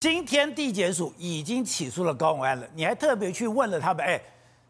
今天地检署已经起诉了高虹安了，你还特别去问了他们，哎，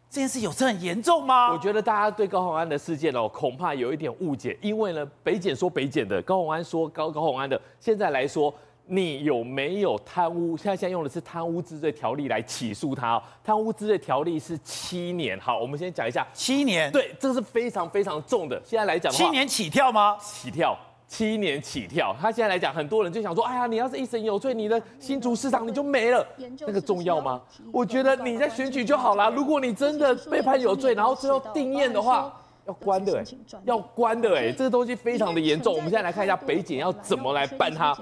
这件事有这很严重吗？我觉得大家对高虹安的事件哦，恐怕有一点误解，因为呢，北检说北检的，高虹安说高高虹安的，现在来说，你有没有贪污？现在现在用的是贪污治罪条例来起诉他哦，贪污治罪条例是七年，好，我们先讲一下，七年，对，这是非常非常重的，现在来讲的话，七年起跳吗？起跳。七年起跳，他现在来讲，很多人就想说，哎呀，你要是一审有罪，你的新竹市长你就没了，那个重要吗？我觉得你在选举就好了。如果你真的被判有罪，然后最后定谳的话，要关的哎，要关的哎，这个东西非常的严重。我们现在来看一下北检要怎么来办他。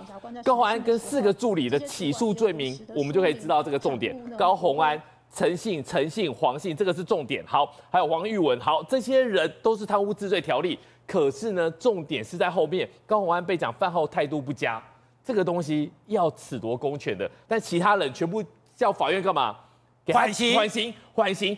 高宏安跟四个助理的起诉罪名，我们就可以知道这个重点。高宏安、陈信、陈信、黄信，这个是重点。好，还有黄玉文，好，这些人都是贪污治罪条例。可是呢，重点是在后面。高鸿安被讲饭后态度不佳，这个东西要褫夺公权的。但其他人全部叫法院干嘛？缓刑，缓刑，缓刑。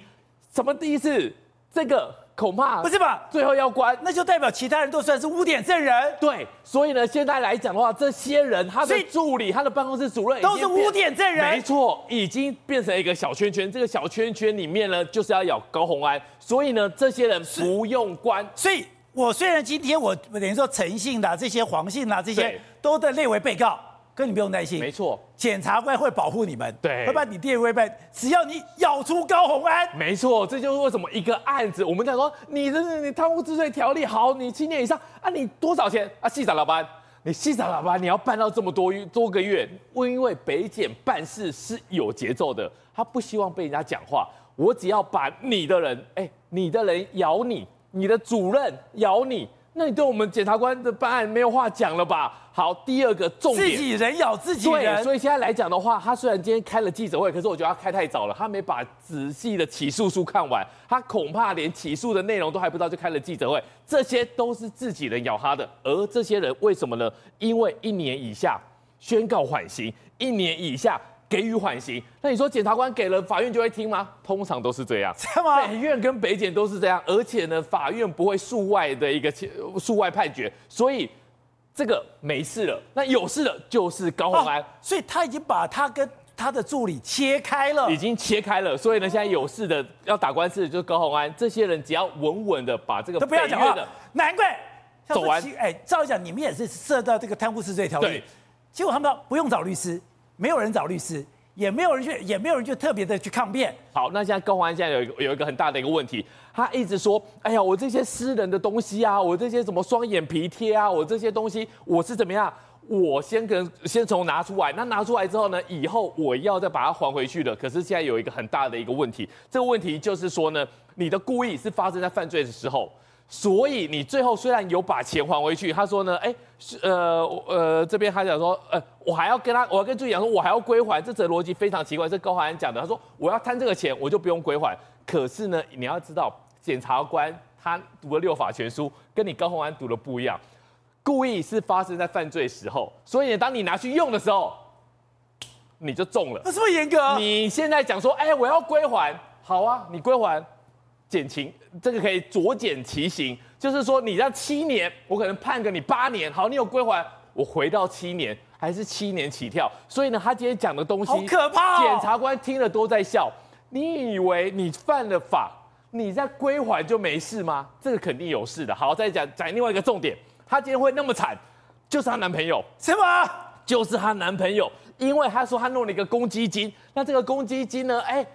什么意思？这个恐怕不是吧？最后要关，那就代表其他人都算是污点证人。对，所以呢，现在来讲的话，这些人他的助理、他的办公室主任都是污点证人。没错，已经变成一个小圈圈。这个小圈圈里面呢，就是要咬高红安。所以呢，这些人不用关。所以。我虽然今天我等于说陈姓的这些黄姓的这些都在列为被告，可你不用担心，没错，检察官会保护你们，对，会把你列为被，只要你咬出高红安，没错，这就是为什么一个案子，我们在说你的你贪污治罪条例好，你七年以上啊，你多少钱？啊？细长老板，你细长老板，你要办到这么多多个月，因为北检办事是有节奏的，他不希望被人家讲话，我只要把你的人，哎，你的人咬你。你的主任咬你，那你对我们检察官的办案没有话讲了吧？好，第二个重点，自己人咬自己人。对，所以现在来讲的话，他虽然今天开了记者会，可是我觉得他开太早了，他没把仔细的起诉书看完，他恐怕连起诉的内容都还不知道就开了记者会。这些都是自己人咬他的，而这些人为什么呢？因为一年以下宣告缓刑，一年以下。给予缓刑，那你说检察官给了，法院就会听吗？通常都是这样，是吗？北院跟北检都是这样，而且呢，法院不会诉外的一个诉外判决，所以这个没事了。那有事的就是高宏安，哦，所以他已经把他跟他的助理切开了，已经切开了。所以呢，现在有事的要打官司的就是高宏安，这些人只要稳稳的把这个都不要讲话的，难怪走完。哎，照理讲你们也是涉到这个贪污治罪条例，结果他们不用找律师。没有人找律师，也没有人去，也没有人去特别的去抗辩。好，那现在高虹安现在有一个有一个很大的一个问题，他一直说，哎呀，我这些私人的东西啊，我这些什么双眼皮贴啊，我这些东西我是怎么样？我先跟先从拿出来，那拿出来之后呢，以后我要再把它还回去的。可是现在有一个很大的一个问题，这个问题就是说呢，你的故意是发生在犯罪的时候。所以你最后虽然有把钱还回去，他说呢，哎，呃呃，这边他讲说，呃，我还要跟他，我要跟助理讲说，我还要归还，这则逻辑非常奇怪。这高华安讲的，他说我要贪这个钱，我就不用归还。可是呢，你要知道，检察官他读了六法全书，跟你高虹安读的不一样。故意是发生在犯罪时候，所以当你拿去用的时候，你就中了。那这么严格？你现在讲说，哎，我要归还，好啊，你归还。减刑，这个可以酌减其刑，就是说你让七年，我可能判个你八年，好，你有归还，我回到七年，还是七年起跳。所以呢，他今天讲的东西，好可怕哦，检察官听了都在笑。你以为你犯了法，你在归还就没事吗？这个肯定有事的。好，再讲讲另外一个重点，她今天会那么惨，就是她男朋友，什么？就是她男朋友，因为她说她弄了一个公积金，那这个公积金呢？哎，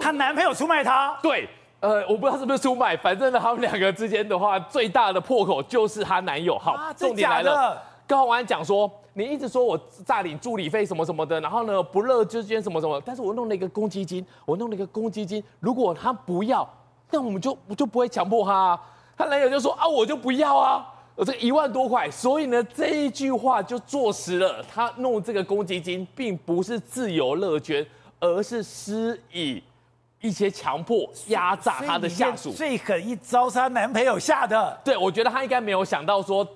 她男朋友出卖她，对。呃，我不知道是不是出卖，反正呢，他们两个之间的话，最大的破口就是她男友。好，啊、重点来了，高虹安讲说，你一直说我诈领助理费什么什么的，然后呢，不乐之间什么什么，但是我弄了一个公积金，我弄了一个公积金，如果他不要，那我们就我就不会强迫他、啊。她男友就说啊，我就不要啊，我这一万多块，所以呢，这一句话就坐实了，他弄这个公积金并不是自由乐捐，而是施以。一些强迫压榨她的下属，最狠一招是她男朋友下的。对，我觉得她应该没有想到说，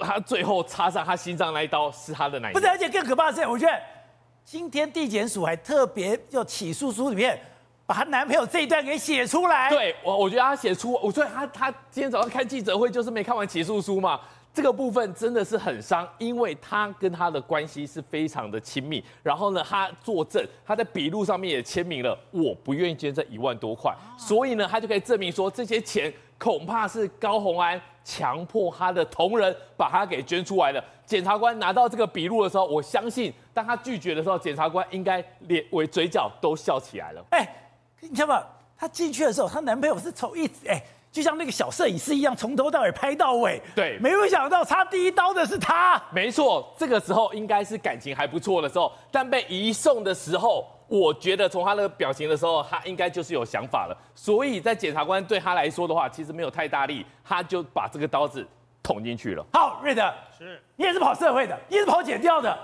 她最后插上她心脏那一刀是她的男友。不是，而且更可怕的是，我觉得今天地检署还特别要起诉书里面把她男朋友这一段给写出来。对，我我觉得她写出，我所以她她今天早上开记者会就是没看完起诉书嘛。这个部分真的是很伤，因为他跟他的关系是非常的亲密。然后呢，他作证，他在笔录上面也签名了，我不愿意捐这一万多块。所以呢，他就可以证明说，这些钱恐怕是高红安强迫他的同仁把他给捐出来的。检察官拿到这个笔录的时候，我相信当他拒绝的时候，检察官应该脸为嘴角都笑起来了。哎，你知道吗？她进去的时候，她男朋友是从一直哎。就像那个小摄影师一样，从头到尾拍到尾。对，没有想到插第一刀的是他。没错，这个时候应该是感情还不错的时候，但被移送的时候，我觉得从他那个表情的时候，他应该就是有想法了。所以在检察官对他来说的话，其实没有太大力，他就把这个刀子捅进去了。好，瑞德，是你也是跑社会的，你也是跑检调的。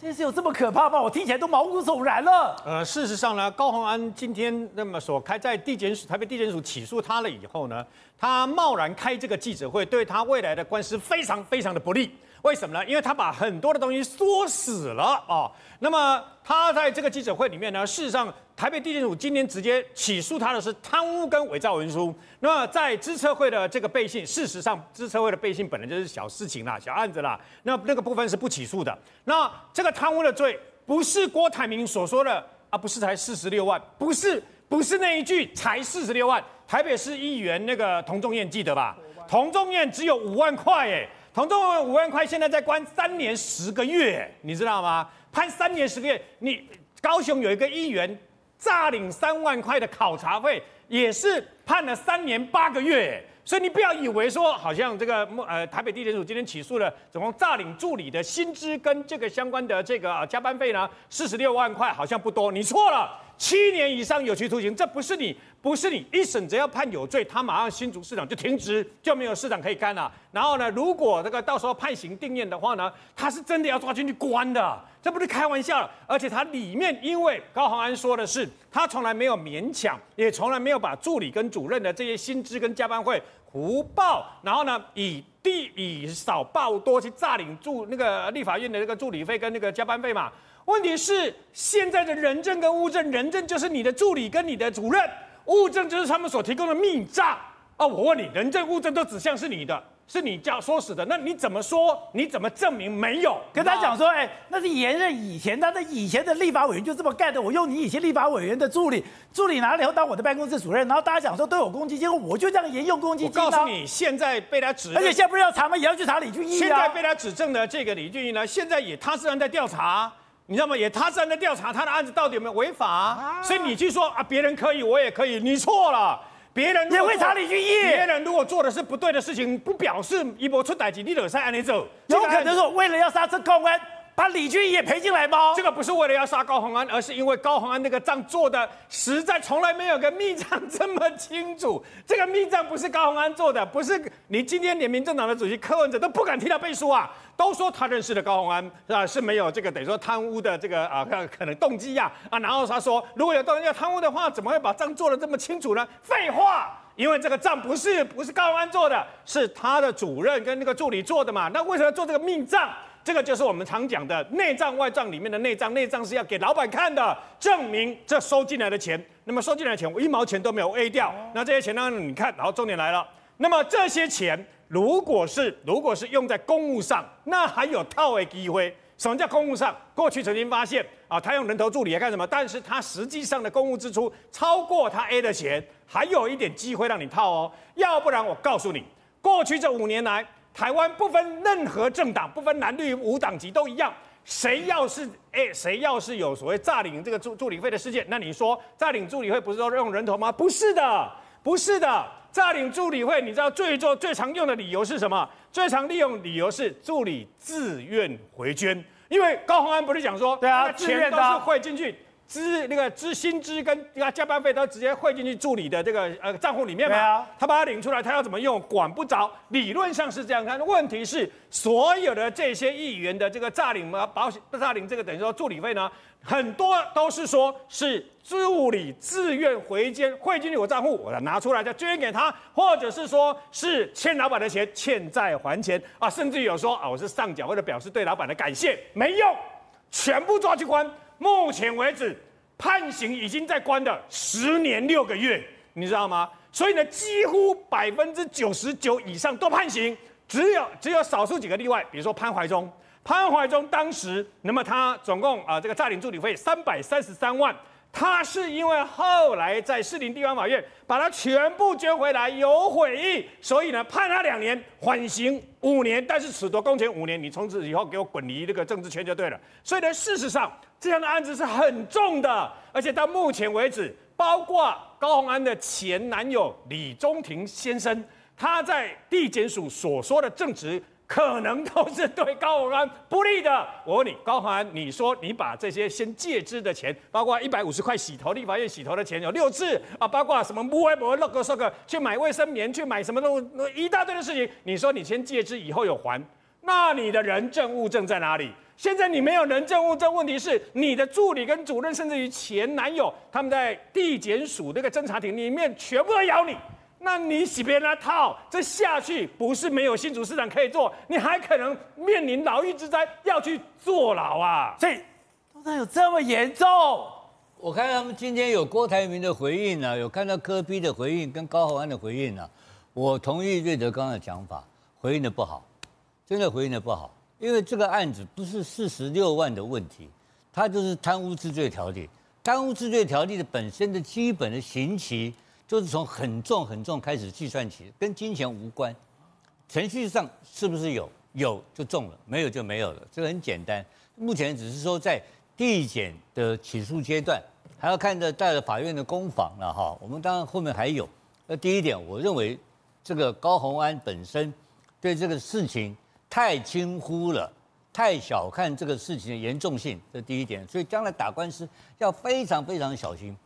这件事有这么可怕吗？我听起来都毛骨悚然了。呃，事实上呢，高洪安今天那么所开在地检署，台北地检署起诉他了以后呢，他贸然开这个记者会，对他未来的官司非常非常的不利。为什么呢？因为他把很多的东西说死了啊、哦。那么他在这个记者会里面呢，事实上。台北地检署今天直接起诉他的是贪污跟伪造文书。那么在资策会的这个背信，事实上资策会的背信本来就是小事情啦、小案子啦。那那个部分是不起诉的。那这个贪污的罪不是郭台铭所说的啊，不是才四十六万，不是不是那一句才四十六万。台北市议员那个童仲彦记得吧？童仲彦只有五万块哎，童仲彦五万块现在在关三年十个月，你知道吗？判三年十个月。你高雄有一个议员。诈领三万块的考察费，也是判了三年八个月。所以你不要以为说，好像这个呃台北地检署今天起诉了总共诈领助理的薪资跟这个相关的这个加班费呢，四十六万块好像不多，你错了。七年以上有期徒刑，这不是你，不是你一审只要判有罪，他马上新竹市长就停职，就没有市长可以干了。然后呢，如果这个到时候判刑定谳的话呢，他是真的要抓进去关的，这不是开玩笑。而且他里面，因为高虹安说的是，他从来没有勉强，也从来没有把助理跟主任的这些薪资跟加班费胡报，然后呢，以低以少报多去诈领助那个立法院的那个助理费跟那个加班费嘛。问题是现在的人证跟物证，人证就是你的助理跟你的主任，物证就是他们所提供的密账啊！我问你，人证物证都指向是你的，是你叫说死的，那你怎么说？你怎么证明没有？跟他讲说，哎，那是延任以前，他的以前的立法委员就这么干的。我用你以前立法委员的助理，助理拿了以后当我的办公室主任，然后大家讲说都有公积金，我就这样沿用公积金。我告诉你，现在被他指，而且现在不是要查吗？也要去查李俊毅啊。现在被他指证的这个李俊毅呢，现在也他是在调查。你知道吗？也他正在调查他的案子到底有没有违法，啊，所以你去说啊，别人可以，我也可以，你错了。别人也会查你去业。别人如果做的是不对的事情，不表示一波出歹机，你惹上案你走。有可能说为了要杀这高虹安，把李俊也赔进来吗？这个不是为了要杀高虹安，而是因为高虹安那个账做的实在从来没有个密账这么清楚。这个密账不是高虹安做的，不是你今天连民政党的主席柯文哲都不敢替他背书啊。都说他认识的高虹安是吧？是没有这个等于说贪污的这个啊可能动机呀啊，然后他说如果有动要贪污的话，怎么会把账做的这么清楚呢？废话，因为这个账不是不是高虹安做的，是他的主任跟那个助理做的嘛。那为什么要做这个密账？这个就是我们常讲的内账外账里面的内账，内账是要给老板看的，证明这收进来的钱。那么收进来的钱我一毛钱都没有 A 掉，那这些钱呢？你看，然后重点来了，那么这些钱。如果是如果是用在公务上，那还有套的机会。什么叫公务上？过去曾经发现啊，他用人头助理来干什么？但是他实际上的公务支出超过他 A 的钱，还有一点机会让你套哦。要不然我告诉你，过去这五年来，台湾不分任何政党，不分蓝绿无党籍都一样，谁要是哎，谁要是有所谓诈领这个助助理费的事件，那你说诈领助理费不是都用人头吗？不是的，不是的。诈领助理费，你知道最做最常用的理由是什么？最常利用理由是助理自愿回捐，因为高虹安不是讲说，对啊，钱都是汇进去，资那个资薪资跟那个加班费都直接汇进去助理的这个呃账户里面嘛，啊，他把它领出来，他要怎么用管不着，理论上是这样看，问题是所有的这些议员的这个诈领嘛，保险诈领这个等于说助理费呢？很多都是说，是助理自愿回捐汇进去我账户，我要拿出来再捐给他，或者是说是欠老板的钱，欠债还钱啊，甚至有说啊，我是上缴为了表示对老板的感谢，没用，全部抓去关。目前为止，判刑已经在关的十年六个月，你知道吗？所以呢，几乎百分之九十九以上都判刑。只有只有少数几个例外，比如说潘怀忠，潘怀忠当时，那么他总共啊这个诈领助理费三百三十三万。他是因为后来在士林地方法院把他全部捐回来，有悔意，所以呢判他两年，缓刑五年，但是褫夺公权五年，你从此以后给我滚离这个政治圈就对了。所以呢，事实上这样的案子是很重的，而且到目前为止，包括高虹安的前男友李中庭先生，他在地检署所说的证词。可能都是对高虹安不利的。我问你，高虹安，你说你把这些先借支的钱，包括一百五十块洗头，立法院洗头的钱有六次啊，包括什么不微博、那个、那个去买卫生棉，去买什么东西，一大堆的事情。你说你先借支，以后有还，那你的人证物证在哪里？现在你没有人证物证，问题是你的助理跟主任，甚至于前男友，他们在地检署那个侦查庭里面，全部都咬你。那你洗别人的套，这下去不是没有新竹市长可以做，你还可能面临牢狱之灾，要去坐牢啊！所以，通常有这么严重？我看他们今天有郭台铭的回应呢、啊，有看到柯比的回应跟高鸿安的回应呢、啊。我同意瑞德刚刚的讲法，回应的不好，真的回应的不好，因为这个案子不是四十六万的问题，它就是贪污治罪条例，贪污治罪条例的本身的基本的刑期。就是从很重很重开始计算起，跟金钱无关，程序上是不是有？有就中了，没有就没有了，这个很简单。目前只是说在递减的起诉阶段，还要看着带了法院的攻防了哈。我们当然后面还有。那第一点，我认为这个高虹安本身对这个事情太轻忽了，太小看这个事情的严重性，这第一点。所以将来打官司要非常非常小心。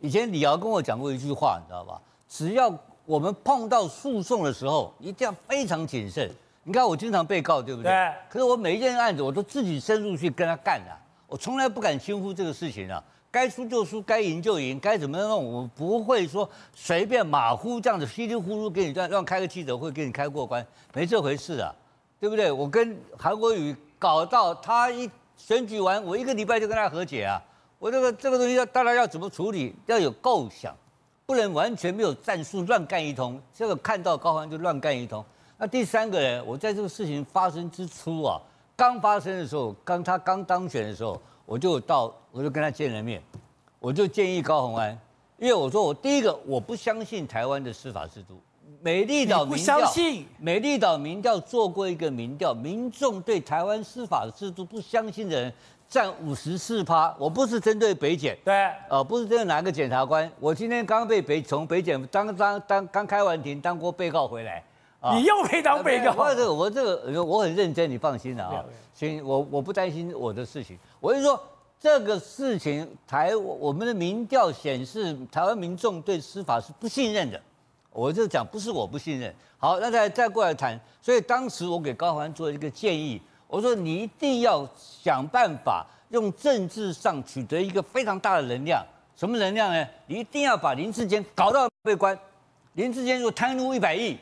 以前李敖跟我讲过一句话，你知道吧？只要我们碰到诉讼的时候，一定要非常谨慎。你看我经常被告，对不对？对。可是我每一件案子，我都自己深入去跟他干的，我从来不敢轻忽这个事情啊。该输就输，该赢就赢，该怎么样弄，我不会说随便马虎这样子稀里糊涂给你让让开个记者会给你开过关，没这回事啊，对不对？我跟韩国瑜搞到他一选举完，我一个礼拜就跟他和解啊。我这个这个东西要大家要怎么处理？要有构想，不能完全没有战术乱干一通。这个看到高虹安就乱干一通。那第三个人，我在这个事情发生之初啊，刚发生的时候，刚他刚当选的时候，我就到我就跟他见了面，我就建议高虹安，因为我说我第一个我不相信台湾的司法制度。美丽岛民调，美丽岛民调做过一个民调，民众对台湾司法制度不相信的人。占五十四趴，我不是针对北检，对，呃，不是针对哪个检察官，我今天刚被北从北检当当当刚开完庭，当过被告回来，啊、你又可以当被告？我这个我这个我很认真，你放心了啊，行，我我不担心我的事情，我是说这个事情台我们的民调显示台湾民众对司法是不信任的，我就讲不是我不信任，好，那再再过来谈，所以当时我给高虹安做一个建议。我说你一定要想办法用政治上取得一个非常大的能量，什么能量呢？你一定要把林志坚搞到被关。林志坚如果贪污一百亿，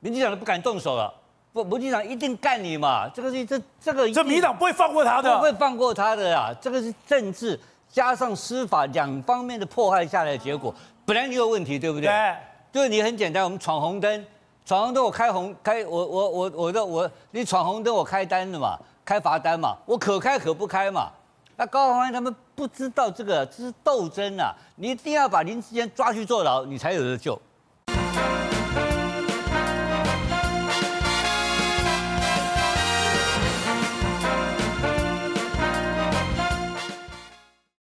民进党都不敢动手了。不，民进党一定干你嘛。这个是这这个这民党不会放过他的，不会放过他的呀。这个是政治加上司法两方面的迫害下来的结果。本来你有问题，对不对？对。就是你很简单，我们闯红灯。闯红灯我开红开我我我我的我你闯红灯我开单的嘛，开罚单嘛，我可开可不开嘛。那高宏安他们不知道这个，这是斗争啊！你一定要把林志坚抓去坐牢，你才有得救。